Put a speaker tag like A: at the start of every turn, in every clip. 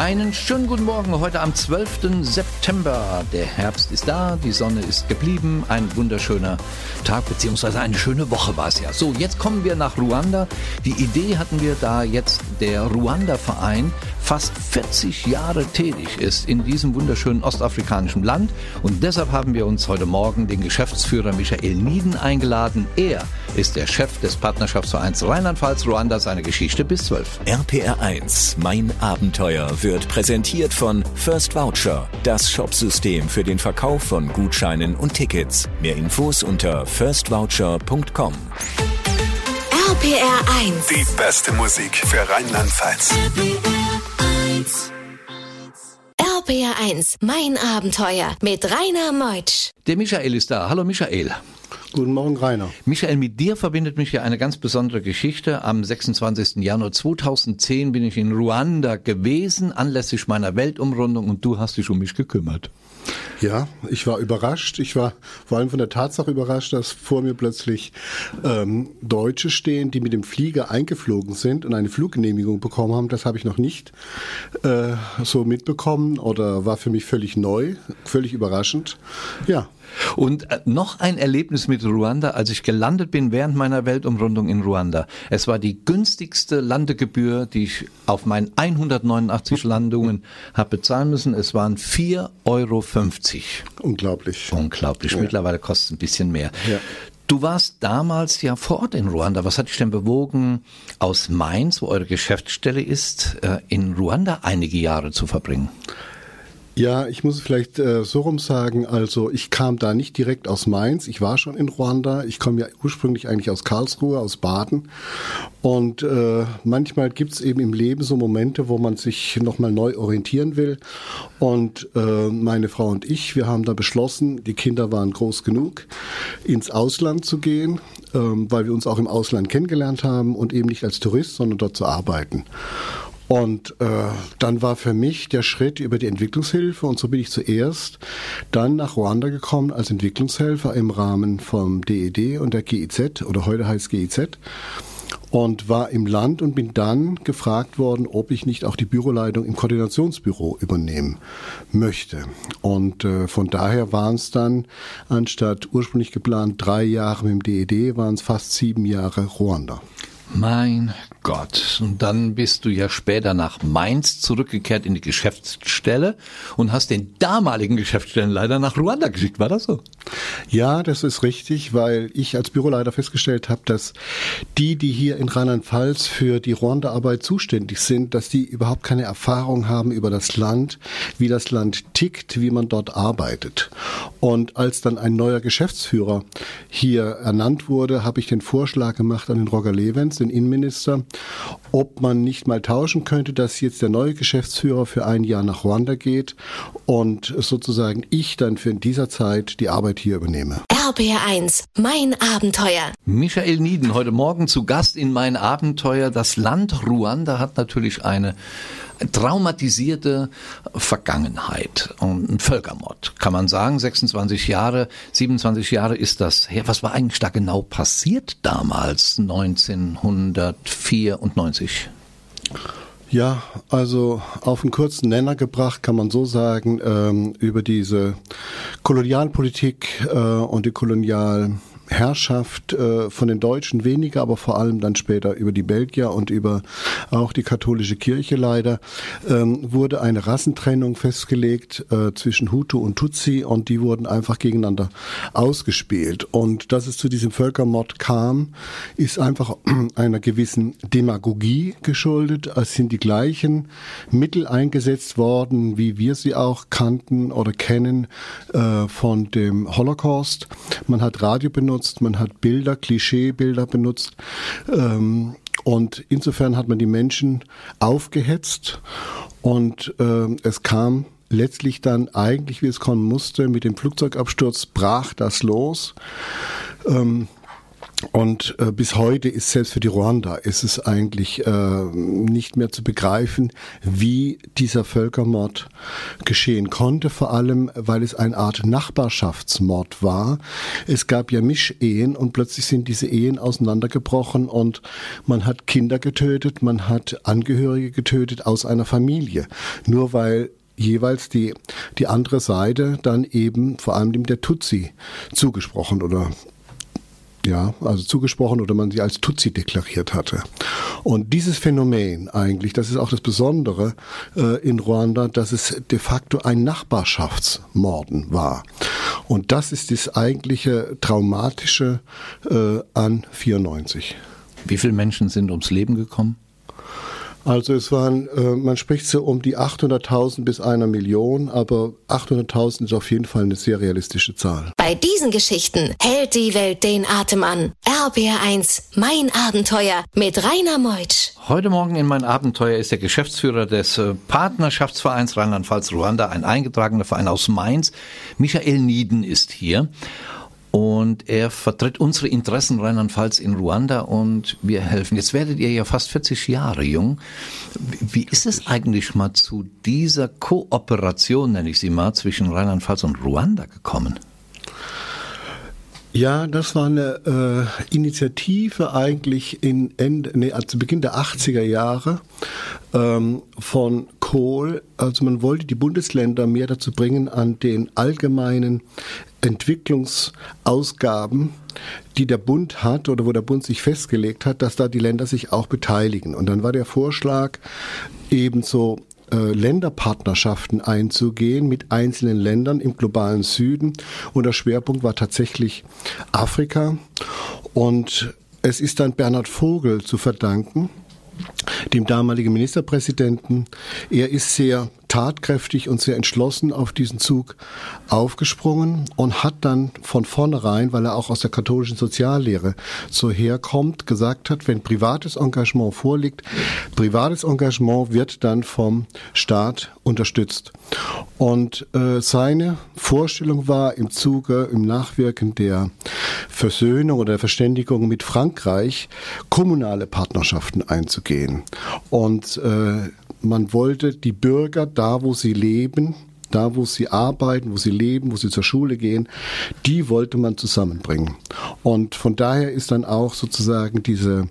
A: Einen schönen guten Morgen heute am 12. September. Der Herbst ist da, die Sonne ist geblieben. Ein wunderschöner Tag beziehungsweise eine schöne Woche war es ja. So, jetzt kommen wir nach Ruanda. Die Idee hatten wir da jetzt der Ruanda-Verein fast 40 Jahre tätig ist in diesem wunderschönen ostafrikanischen Land. Und deshalb haben wir uns heute Morgen den Geschäftsführer Michael Nieden eingeladen. Er ist der Chef des Partnerschaftsvereins Rheinland-Pfalz Ruanda, seine Geschichte bis 12.
B: RPR 1, mein Abenteuer, wird präsentiert von First Voucher, das Shopsystem für den Verkauf von Gutscheinen und Tickets. Mehr Infos unter firstvoucher.com.
C: RPR 1.
D: Die beste Musik für Rheinland-Pfalz.
C: RPR 1, mein Abenteuer mit Rainer Meutsch.
A: Der Michael ist da. Hallo Michael.
E: Guten Morgen, Rainer.
A: Michael, mit dir verbindet mich ja eine ganz besondere Geschichte. Am 26. Januar 2010 bin ich in Ruanda gewesen, anlässlich meiner Weltumrundung und du hast dich um mich gekümmert.
E: Ja, ich war überrascht. Ich war vor allem von der Tatsache überrascht, dass vor mir plötzlich ähm, Deutsche stehen, die mit dem Flieger eingeflogen sind und eine Fluggenehmigung bekommen haben. Das habe ich noch nicht äh, so mitbekommen oder war für mich völlig neu, völlig überraschend. Ja.
A: Und äh, noch ein Erlebnis mit Ruanda, als ich gelandet bin während meiner Weltumrundung in Ruanda. Es war die günstigste Landegebühr, die ich auf meinen 189 Landungen habe bezahlen müssen. Es waren 4,50 Euro.
E: Unglaublich.
A: Unglaublich.
E: Ja.
A: Mittlerweile kostet es ein bisschen mehr.
E: Ja.
A: Du warst damals ja vor Ort in Ruanda. Was hat dich denn bewogen, aus Mainz, wo eure Geschäftsstelle ist, äh, in Ruanda einige Jahre zu verbringen?
E: Ja, ich muss vielleicht äh, so rum sagen, also ich kam da nicht direkt aus Mainz, ich war schon in Ruanda, ich komme ja ursprünglich eigentlich aus Karlsruhe, aus Baden. Und äh, manchmal gibt's eben im Leben so Momente, wo man sich nochmal neu orientieren will. Und äh, meine Frau und ich, wir haben da beschlossen, die Kinder waren groß genug, ins Ausland zu gehen, ähm, weil wir uns auch im Ausland kennengelernt haben und eben nicht als Tourist, sondern dort zu arbeiten. Und äh, dann war für mich der Schritt über die Entwicklungshilfe und so bin ich zuerst dann nach Ruanda gekommen als Entwicklungshelfer im Rahmen vom DED und der GIZ oder heute heißt GIZ und war im Land und bin dann gefragt worden, ob ich nicht auch die Büroleitung im Koordinationsbüro übernehmen möchte. Und äh, von daher waren es dann anstatt ursprünglich geplant drei Jahre mit dem DED, waren es fast sieben Jahre Ruanda.
A: Mein Gott. Und dann bist du ja später nach Mainz zurückgekehrt in die Geschäftsstelle und hast den damaligen Geschäftsstellenleiter nach Ruanda geschickt. War das so?
E: Ja, das ist richtig, weil ich als Büroleiter festgestellt habe, dass die, die hier in Rheinland-Pfalz für die Ruanda-Arbeit zuständig sind, dass die überhaupt keine Erfahrung haben über das Land, wie das Land tickt, wie man dort arbeitet. Und als dann ein neuer Geschäftsführer hier ernannt wurde, habe ich den Vorschlag gemacht an den Roger Levens, den Innenminister, ob man nicht mal tauschen könnte, dass jetzt der neue Geschäftsführer für ein Jahr nach Ruanda geht und sozusagen ich dann für in dieser Zeit die Arbeit hier übernehme.
C: RPR 1, mein Abenteuer.
A: Michael Nieden, heute Morgen zu Gast in mein Abenteuer. Das Land Ruanda hat natürlich eine traumatisierte Vergangenheit und ein Völkermord, kann man sagen. 26 Jahre, 27 Jahre ist das her. Was war eigentlich da genau passiert damals, 1994?
E: Ja, also auf einen kurzen Nenner gebracht kann man so sagen, ähm, über diese Kolonialpolitik äh, und die Kolonial Herrschaft äh, von den Deutschen weniger, aber vor allem dann später über die Belgier und über auch die katholische Kirche leider, ähm, wurde eine Rassentrennung festgelegt äh, zwischen Hutu und Tutsi und die wurden einfach gegeneinander ausgespielt. Und dass es zu diesem Völkermord kam, ist einfach einer gewissen Demagogie geschuldet. Es sind die gleichen Mittel eingesetzt worden, wie wir sie auch kannten oder kennen äh, von dem Holocaust. Man hat Radio benutzt, man hat Bilder, Klischeebilder benutzt. Ähm, und insofern hat man die Menschen aufgehetzt und äh, es kam letztlich dann eigentlich, wie es kommen musste, mit dem Flugzeugabsturz brach das los. Ähm, Und äh, bis heute ist selbst für die Ruanda ist es eigentlich äh, nicht mehr zu begreifen, wie dieser Völkermord geschehen konnte, vor allem weil es eine Art Nachbarschaftsmord war. Es gab ja Mischehen und plötzlich sind diese Ehen auseinandergebrochen und man hat Kinder getötet, man hat Angehörige getötet aus einer Familie, nur weil jeweils die, die andere Seite dann eben vor allem dem der Tutsi zugesprochen oder ja, also zugesprochen oder man sie als Tutsi deklariert hatte. Und dieses Phänomen eigentlich, das ist auch das Besondere äh, in Ruanda, dass es de facto ein Nachbarschaftsmorden war. Und das ist das eigentliche Traumatische äh, an 94.
A: Wie viele Menschen sind ums Leben gekommen?
E: Also es waren, äh, man spricht so um die 800.000 bis einer Million, aber 800.000 ist auf jeden Fall eine sehr realistische Zahl.
C: Bei diesen Geschichten hält die Welt den Atem an. RBR1, mein Abenteuer mit Rainer Meutsch.
A: Heute Morgen in mein Abenteuer ist der Geschäftsführer des äh, Partnerschaftsvereins Rheinland-Pfalz-Ruanda, ein eingetragener Verein aus Mainz. Michael Nieden ist hier und er vertritt unsere Interessen Rheinland-Pfalz in Ruanda und wir helfen. Jetzt werdet ihr ja fast 40 Jahre jung. Wie ist es eigentlich mal zu dieser Kooperation, nenne ich sie mal, zwischen Rheinland-Pfalz und Ruanda gekommen?
E: Ja, das war eine äh, Initiative eigentlich in Ende, nee, zu Beginn der 80er Jahre ähm, von Kohl. Also man wollte die Bundesländer mehr dazu bringen, an den allgemeinen Entwicklungsausgaben, die der Bund hat oder wo der Bund sich festgelegt hat, dass da die Länder sich auch beteiligen. Und dann war der Vorschlag ebenso Länderpartnerschaften einzugehen mit einzelnen Ländern im globalen Süden. Und der Schwerpunkt war tatsächlich Afrika. Und es ist dann Bernhard Vogel zu verdanken, dem damaligen Ministerpräsidenten. Er ist sehr tatkräftig und sehr entschlossen auf diesen Zug aufgesprungen und hat dann von vornherein, weil er auch aus der katholischen Soziallehre so herkommt, gesagt hat, wenn privates Engagement vorliegt, privates Engagement wird dann vom Staat unterstützt. Und äh, seine Vorstellung war im Zuge, im Nachwirken der Versöhnung oder der Verständigung mit Frankreich, kommunale Partnerschaften einzugehen. Und äh, man wollte die Bürger da, wo sie leben, da wo sie arbeiten, wo sie leben, wo sie zur Schule gehen, die wollte man zusammenbringen. Und von daher ist dann auch sozusagen diese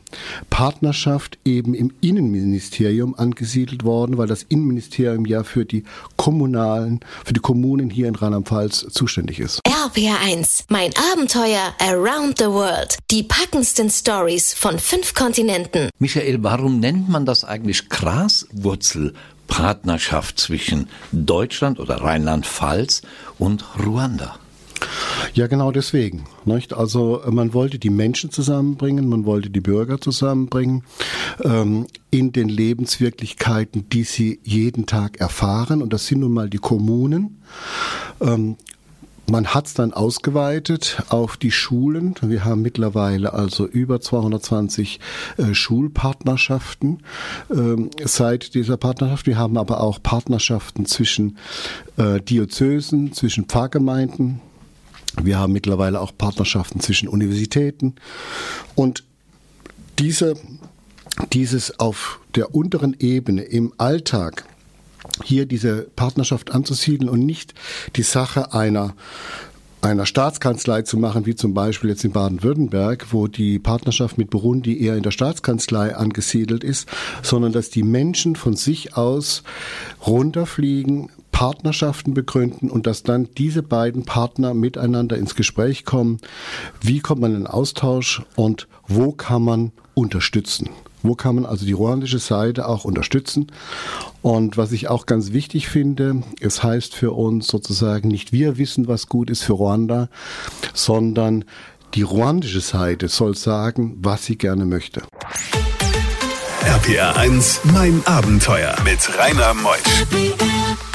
E: Partnerschaft eben im Innenministerium angesiedelt worden, weil das Innenministerium ja für die kommunalen, für die Kommunen hier in Rheinland-Pfalz zuständig ist.
C: RPR1, mein Abenteuer around the world. Die packendsten Stories von fünf Kontinenten.
A: Michael, warum nennt man das eigentlich Graswurzel? Partnerschaft zwischen Deutschland oder Rheinland-Pfalz und Ruanda.
E: Ja, genau deswegen. Nicht? Also man wollte die Menschen zusammenbringen, man wollte die Bürger zusammenbringen ähm, in den Lebenswirklichkeiten, die sie jeden Tag erfahren. Und das sind nun mal die Kommunen. Ähm, man hat es dann ausgeweitet auf die Schulen. Wir haben mittlerweile also über 220 äh, Schulpartnerschaften ähm, seit dieser Partnerschaft. Wir haben aber auch Partnerschaften zwischen äh, Diözesen, zwischen Pfarrgemeinden. Wir haben mittlerweile auch Partnerschaften zwischen Universitäten. Und diese, dieses auf der unteren Ebene im Alltag hier diese Partnerschaft anzusiedeln und nicht die Sache einer einer Staatskanzlei zu machen, wie zum Beispiel jetzt in Baden-Württemberg, wo die Partnerschaft mit Burundi eher in der Staatskanzlei angesiedelt ist, sondern dass die Menschen von sich aus runterfliegen, Partnerschaften begründen und dass dann diese beiden Partner miteinander ins Gespräch kommen. Wie kommt man in Austausch und wo kann man unterstützen? Wo kann man also die ruandische Seite auch unterstützen? Und was ich auch ganz wichtig finde, es heißt für uns sozusagen nicht wir wissen, was gut ist für Ruanda, sondern die ruandische Seite soll sagen, was sie gerne möchte.
D: RPR 1, mein Abenteuer mit Rainer Meusch.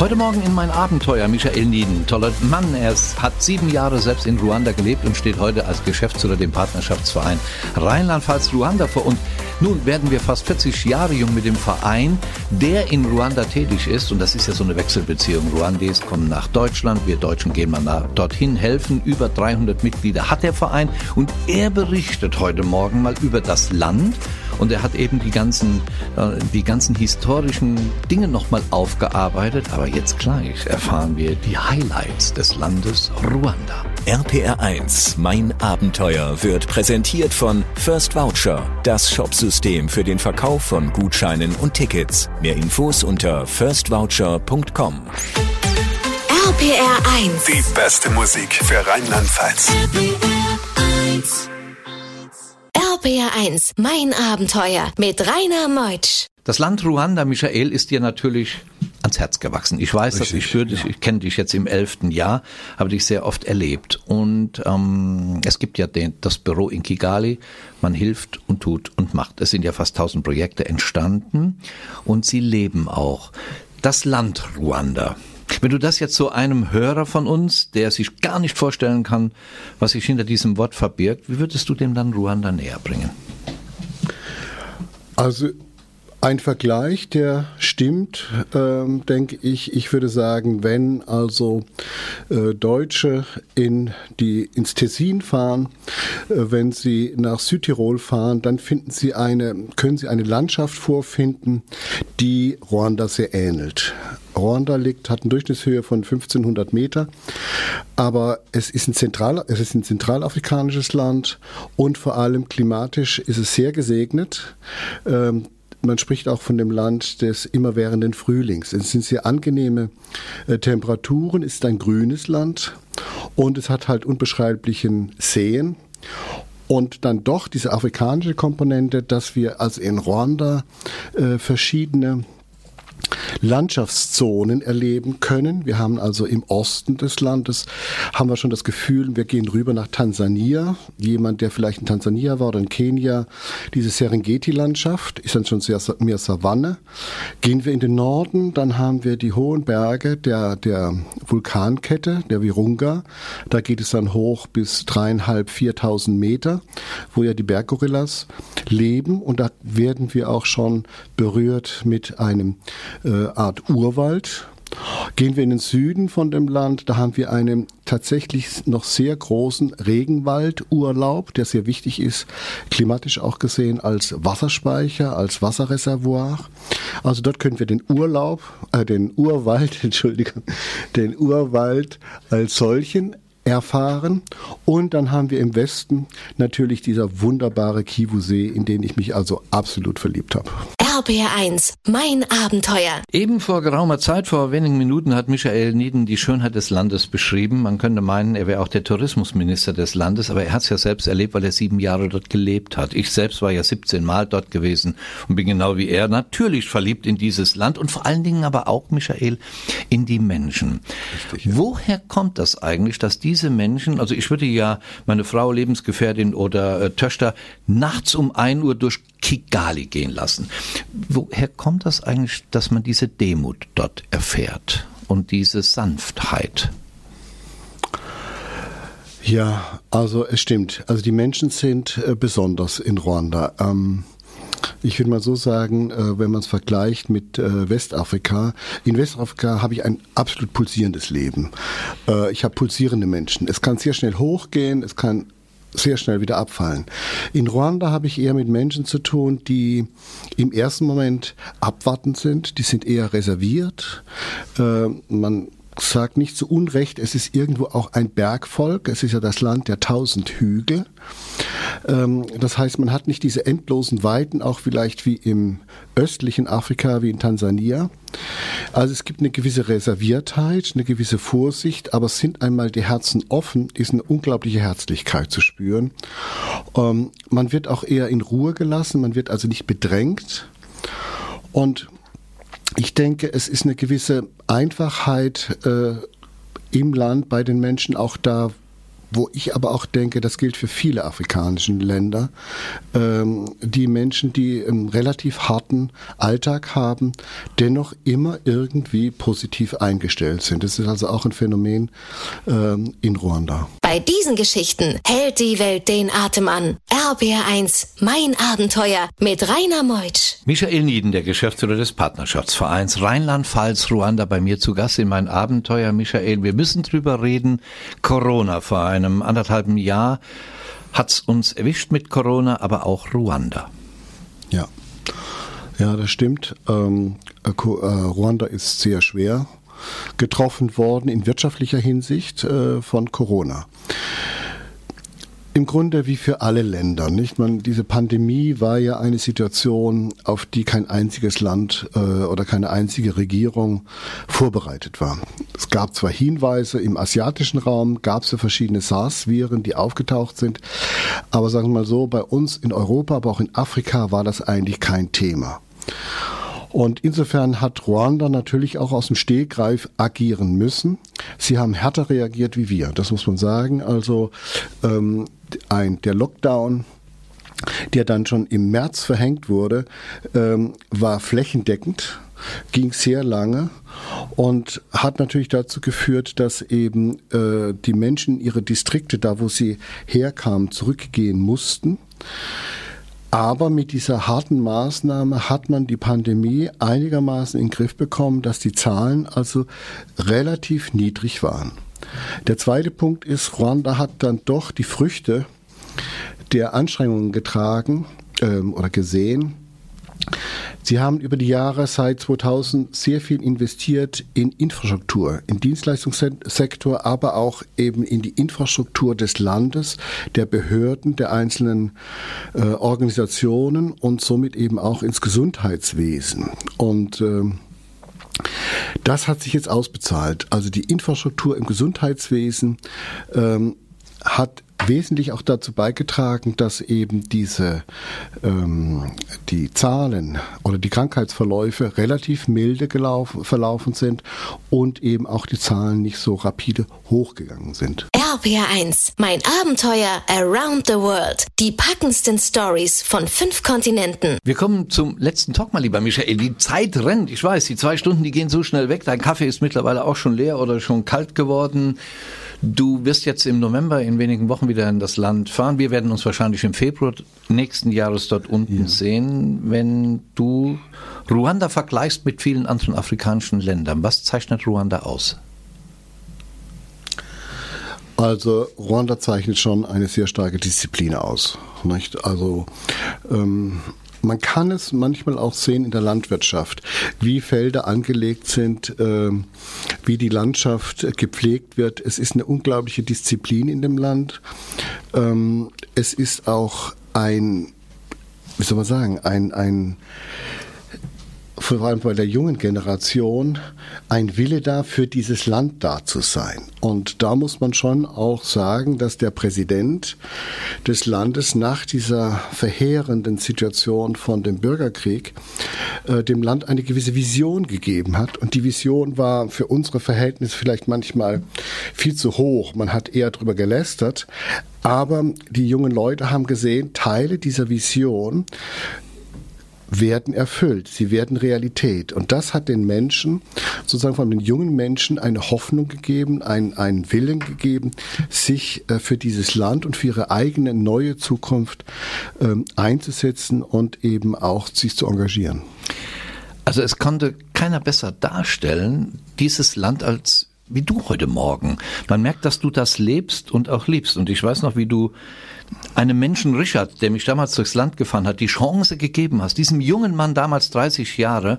A: Heute Morgen in mein Abenteuer Michael Nieden. Toller Mann. Er hat sieben Jahre selbst in Ruanda gelebt und steht heute als Geschäftsführer dem Partnerschaftsverein Rheinland-Pfalz-Ruanda vor. Und Nun werden wir fast 40 Jahre jung mit dem Verein, der in Ruanda tätig ist. Und das ist ja so eine Wechselbeziehung. Ruandais kommen nach Deutschland, wir Deutschen gehen mal nach, dorthin, helfen. Über 300 Mitglieder hat der Verein. Und er berichtet heute Morgen mal über das Land. Und er hat eben die ganzen, äh, die ganzen historischen Dinge nochmal aufgearbeitet. Aber jetzt gleich erfahren wir die Highlights des Landes Ruanda.
B: RPR1 Mein Abenteuer wird präsentiert von First Voucher, das Shopsystem für den Verkauf von Gutscheinen und Tickets. Mehr Infos unter firstvoucher.com.
C: RPR 1.
D: Die beste Musik für Rheinland-Pfalz.
C: RPR 1. Mein Abenteuer mit Rainer Meutsch.
A: Das Land Ruanda, Michael, ist dir natürlich ans Herz gewachsen. Ich weiß, dass
E: Richtig,
A: ich für dich, ich kenne dich jetzt im elften Jahr, habe dich sehr oft erlebt. Und ähm, es gibt ja den, das Büro in Kigali. Man hilft und tut und macht. Es sind ja fast tausend Projekte entstanden und sie leben auch. Das Land Ruanda. Wenn du das jetzt so einem Hörer von uns, der sich gar nicht vorstellen kann, was sich hinter diesem Wort verbirgt, wie würdest du dem dann Ruanda näher bringen?
E: Also ein Vergleich, der stimmt, ähm, denke ich. Ich würde sagen, wenn also äh, Deutsche in die, ins Tessin fahren, äh, wenn sie nach Südtirol fahren, dann finden sie eine, können sie eine Landschaft vorfinden, die Ruanda sehr ähnelt. Ruanda liegt, hat eine Durchschnittshöhe von 1500 Meter, aber es ist ein, Zentral, es ist ein zentralafrikanisches Land und vor allem klimatisch ist es sehr gesegnet. Ähm, man spricht auch von dem Land des immerwährenden Frühlings. Es sind sehr angenehme äh, Temperaturen, es ist ein grünes Land und es hat halt unbeschreiblichen Seen. Und dann doch diese afrikanische Komponente, dass wir also in Ruanda äh, verschiedene Landschaftszonen erleben können. Wir haben also im Osten des Landes, haben wir schon das Gefühl, wir gehen rüber nach Tansania. Jemand, der vielleicht in Tansania war oder in Kenia, diese Serengeti-Landschaft ist dann schon sehr mehr Savanne. Gehen wir in den Norden, dann haben wir die hohen Berge der, der Vulkankette, der Virunga. Da geht es dann hoch bis dreieinhalb, viertausend Meter, wo ja die Berggorillas leben. Und da werden wir auch schon berührt mit einem äh, Art Urwald. Gehen wir in den Süden von dem Land, da haben wir einen tatsächlich noch sehr großen Regenwaldurlaub, der sehr wichtig ist, klimatisch auch gesehen als Wasserspeicher, als Wasserreservoir. Also dort können wir den Urlaub, äh, den Urwald, Entschuldigung, den Urwald als solchen erfahren. Und dann haben wir im Westen natürlich dieser wunderbare Kivu-See, in den ich mich also absolut verliebt habe.
C: RBR1, mein Abenteuer.
A: Eben vor geraumer Zeit, vor wenigen Minuten, hat Michael Nieden die Schönheit des Landes beschrieben. Man könnte meinen, er wäre auch der Tourismusminister des Landes, aber er hat es ja selbst erlebt, weil er sieben Jahre dort gelebt hat. Ich selbst war ja 17 Mal dort gewesen und bin genau wie er natürlich verliebt in dieses Land und vor allen Dingen aber auch, Michael, in die Menschen.
E: Richtig, ja.
A: Woher kommt das eigentlich, dass diese Menschen, also ich würde ja meine Frau, Lebensgefährtin oder äh, Töchter nachts um ein Uhr durch Kigali gehen lassen. Woher kommt das eigentlich, dass man diese Demut dort erfährt und diese Sanftheit?
E: Ja, also es stimmt. Also die Menschen sind äh, besonders in Ruanda. Ähm, ich würde mal so sagen, äh, wenn man es vergleicht mit äh, Westafrika, in Westafrika habe ich ein absolut pulsierendes Leben. Ich habe pulsierende Menschen. Es kann sehr schnell hochgehen, es kann sehr schnell wieder abfallen. In Ruanda habe ich eher mit Menschen zu tun, die im ersten Moment abwartend sind, die sind eher reserviert. Äh, man sagt nicht zu Unrecht, es ist irgendwo auch ein Bergvolk, es ist ja das Land der tausend Hügel. Ähm, das heißt, man hat nicht diese endlosen Weiten, auch vielleicht wie im östlichen Afrika, wie in Tansania. Also es gibt eine gewisse Reserviertheit, eine gewisse Vorsicht, aber sind einmal die Herzen offen, ist eine unglaubliche Herzlichkeit zu spüren. Ähm, man wird auch eher in Ruhe gelassen, man wird also nicht bedrängt. Und ich denke, es ist eine gewisse Einfachheit äh, im Land bei den Menschen auch da, wo ich aber auch denke, das gilt für viele afrikanische Länder, ähm, die Menschen, die einen relativ harten Alltag haben, dennoch immer irgendwie positiv eingestellt sind. Das ist also auch ein Phänomen ähm, in Ruanda.
C: Bei diesen Geschichten hält die Welt den Atem an. RBR1, mein Abenteuer mit Rainer Meutsch.
A: Michael Nieden, der Geschäftsführer des Partnerschaftsvereins Rheinland-Pfalz, Ruanda, bei mir zu Gast in mein Abenteuer. Michael, wir müssen drüber reden. Corona vor einem anderthalben Jahr hat's uns erwischt mit Corona, aber auch Ruanda.
E: Ja. Ja, das stimmt. Ähm, äh, Ruanda ist sehr schwer getroffen worden in wirtschaftlicher Hinsicht äh, von Corona. Im Grunde wie für alle Länder, nicht? Man, diese Pandemie war ja eine Situation, auf die kein einziges Land äh, oder keine einzige Regierung vorbereitet war. Es gab zwar Hinweise im asiatischen Raum, gab es ja verschiedene SARS-Viren, die aufgetaucht sind, aber sagen wir mal so, bei uns in Europa, aber auch in Afrika war das eigentlich kein Thema. Und insofern hat Ruanda natürlich auch aus dem Stegreif agieren müssen. Sie haben härter reagiert wie wir, das muss man sagen. Also ähm, ein, der Lockdown der dann schon im März verhängt wurde, ähm, war flächendeckend, ging sehr lange und hat natürlich dazu geführt, dass eben äh, die Menschen ihre Distrikte, da wo sie herkamen, zurückgehen mussten. Aber mit dieser harten Maßnahme hat man die Pandemie einigermaßen in den Griff bekommen, dass die Zahlen also relativ niedrig waren. Der zweite Punkt ist, Ruanda hat dann doch die Früchte der Anstrengungen getragen ähm, oder gesehen, Sie haben über die Jahre seit 2000 sehr viel investiert in Infrastruktur, im Dienstleistungssektor, aber auch eben in die Infrastruktur des Landes, der Behörden, der einzelnen äh, Organisationen und somit eben auch ins Gesundheitswesen. Und äh, das hat sich jetzt ausbezahlt. Also die Infrastruktur im Gesundheitswesen ähm, hat wesentlich auch dazu beigetragen, dass eben diese ähm, die Zahlen oder die Krankheitsverläufe relativ milde gelaufen, verlaufen sind und eben auch die Zahlen nicht so rapide hochgegangen sind.
C: RPR1, mein Abenteuer around the world. Die packendsten Stories von fünf Kontinenten.
A: Wir kommen zum letzten Talk mal, lieber Michael. Die Zeit rennt. Ich weiß, die zwei Stunden, die gehen so schnell weg. Dein Kaffee ist mittlerweile auch schon leer oder schon kalt geworden. Du wirst jetzt im November in wenigen Wochen wieder in das Land fahren. Wir werden uns wahrscheinlich im Februar nächsten Jahres dort unten ja. sehen. Wenn du Ruanda vergleichst mit vielen anderen afrikanischen Ländern, was zeichnet Ruanda aus?
E: Also Ruanda zeichnet schon eine sehr starke Disziplin aus. Nicht? Also ähm, man kann es manchmal auch sehen in der Landwirtschaft, wie Felder angelegt sind, äh, wie die Landschaft gepflegt wird. Es ist eine unglaubliche Disziplin in dem Land. Ähm, es ist auch ein, wie soll man sagen, ein, ein vor allem bei der jungen Generation, ein Wille da, für dieses Land da zu sein. Und da muss man schon auch sagen, dass der Präsident des Landes nach dieser verheerenden Situation von dem Bürgerkrieg äh, dem Land eine gewisse Vision gegeben hat. Und die Vision war für unsere Verhältnisse vielleicht manchmal viel zu hoch. Man hat eher darüber gelästert. Aber die jungen Leute haben gesehen, Teile dieser Vision werden erfüllt, sie werden Realität. Und das hat den Menschen, sozusagen von den jungen Menschen, eine Hoffnung gegeben, einen, einen Willen gegeben, sich äh, für dieses Land und für ihre eigene neue Zukunft ähm, einzusetzen und eben auch sich zu engagieren.
A: Also es konnte keiner besser darstellen, dieses Land als wie du heute Morgen. Man merkt, dass du das lebst und auch liebst. Und ich weiß noch, wie du einem Menschen Richard, der mich damals durchs Land gefahren hat, die Chance gegeben hast, diesem jungen Mann damals 30 Jahre,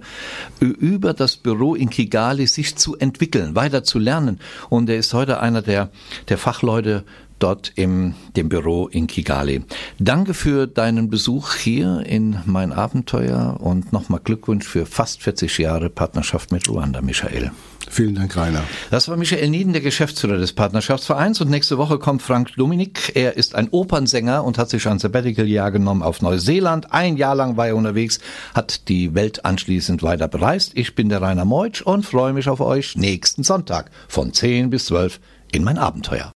A: über das Büro in Kigali sich zu entwickeln, weiter zu lernen. Und er ist heute einer der, der Fachleute dort im dem Büro in Kigali. Danke für deinen Besuch hier in mein Abenteuer und nochmal Glückwunsch für fast 40 Jahre Partnerschaft mit Ruanda, Michael.
E: Vielen Dank, Rainer.
A: Das war Michael Nieden, der Geschäftsführer des Partnerschaftsvereins. Und nächste Woche kommt Frank Dominik. Er ist ein Opernsänger und hat sich ein Sabbatical-Jahr genommen auf Neuseeland. Ein Jahr lang war er unterwegs, hat die Welt anschließend weiter bereist. Ich bin der Rainer Meutsch und freue mich auf euch nächsten Sonntag von 10 bis 12 in mein Abenteuer.